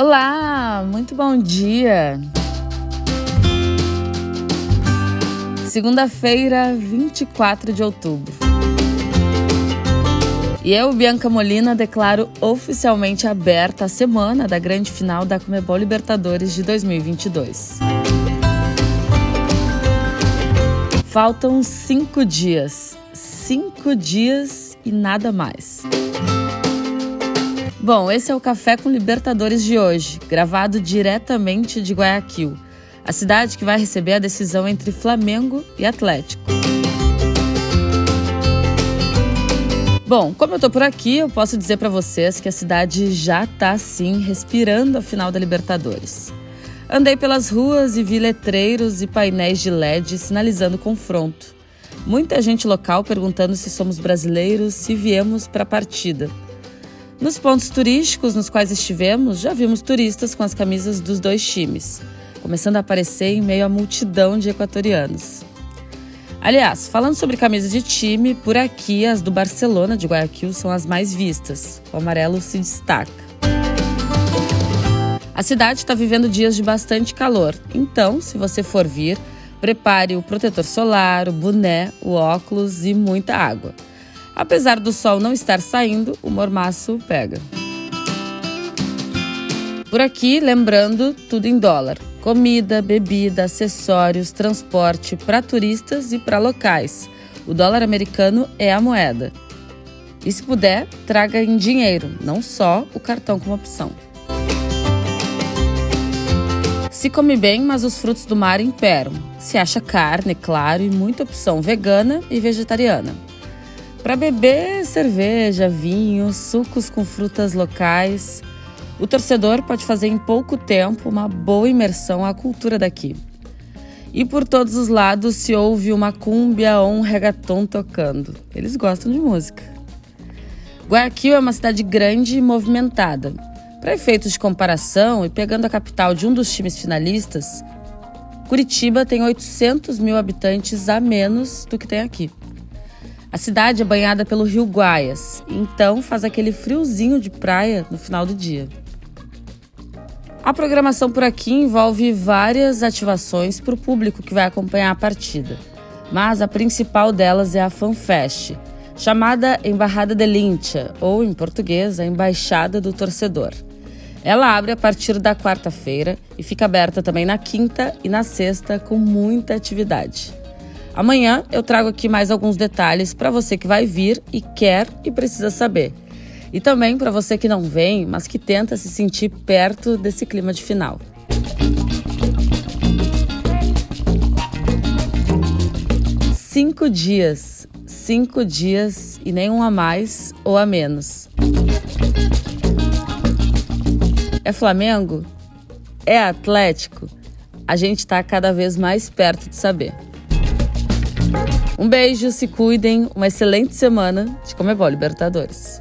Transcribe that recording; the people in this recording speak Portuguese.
Olá, muito bom dia. Segunda-feira, 24 de outubro. E eu, Bianca Molina, declaro oficialmente aberta a semana da grande final da Comebol Libertadores de 2022. Faltam cinco dias. Cinco dias e nada mais. Bom, esse é o Café com Libertadores de hoje, gravado diretamente de Guayaquil, a cidade que vai receber a decisão entre Flamengo e Atlético. Bom, como eu tô por aqui, eu posso dizer para vocês que a cidade já tá sim respirando a final da Libertadores. Andei pelas ruas e vi letreiros e painéis de LED sinalizando confronto. Muita gente local perguntando se somos brasileiros, se viemos para a partida. Nos pontos turísticos nos quais estivemos, já vimos turistas com as camisas dos dois times, começando a aparecer em meio à multidão de equatorianos. Aliás, falando sobre camisas de time, por aqui as do Barcelona de Guayaquil são as mais vistas. O amarelo se destaca. A cidade está vivendo dias de bastante calor, então, se você for vir, prepare o protetor solar, o boné, o óculos e muita água. Apesar do sol não estar saindo, o mormaço pega. Por aqui, lembrando, tudo em dólar. Comida, bebida, acessórios, transporte para turistas e para locais. O dólar americano é a moeda. E se puder, traga em dinheiro, não só o cartão como opção. Se come bem, mas os frutos do mar imperam. Se acha carne, claro, e muita opção vegana e vegetariana. Para beber cerveja, vinho, sucos com frutas locais, o torcedor pode fazer em pouco tempo uma boa imersão à cultura daqui. E por todos os lados se ouve uma cúmbia ou um reggaeton tocando. Eles gostam de música. Guayaquil é uma cidade grande e movimentada. Para efeitos de comparação e pegando a capital de um dos times finalistas, Curitiba tem 800 mil habitantes a menos do que tem aqui. A cidade é banhada pelo rio Guaias, então faz aquele friozinho de praia no final do dia. A programação por aqui envolve várias ativações para o público que vai acompanhar a partida, mas a principal delas é a FanFest, chamada Embarrada de Lincha, ou em português, a Embaixada do Torcedor. Ela abre a partir da quarta-feira e fica aberta também na quinta e na sexta com muita atividade. Amanhã eu trago aqui mais alguns detalhes para você que vai vir e quer e precisa saber. E também para você que não vem, mas que tenta se sentir perto desse clima de final. Cinco dias. Cinco dias e nenhum a mais ou a menos. É Flamengo? É Atlético? A gente está cada vez mais perto de saber. Um beijo, se cuidem, uma excelente semana de Comebol Libertadores.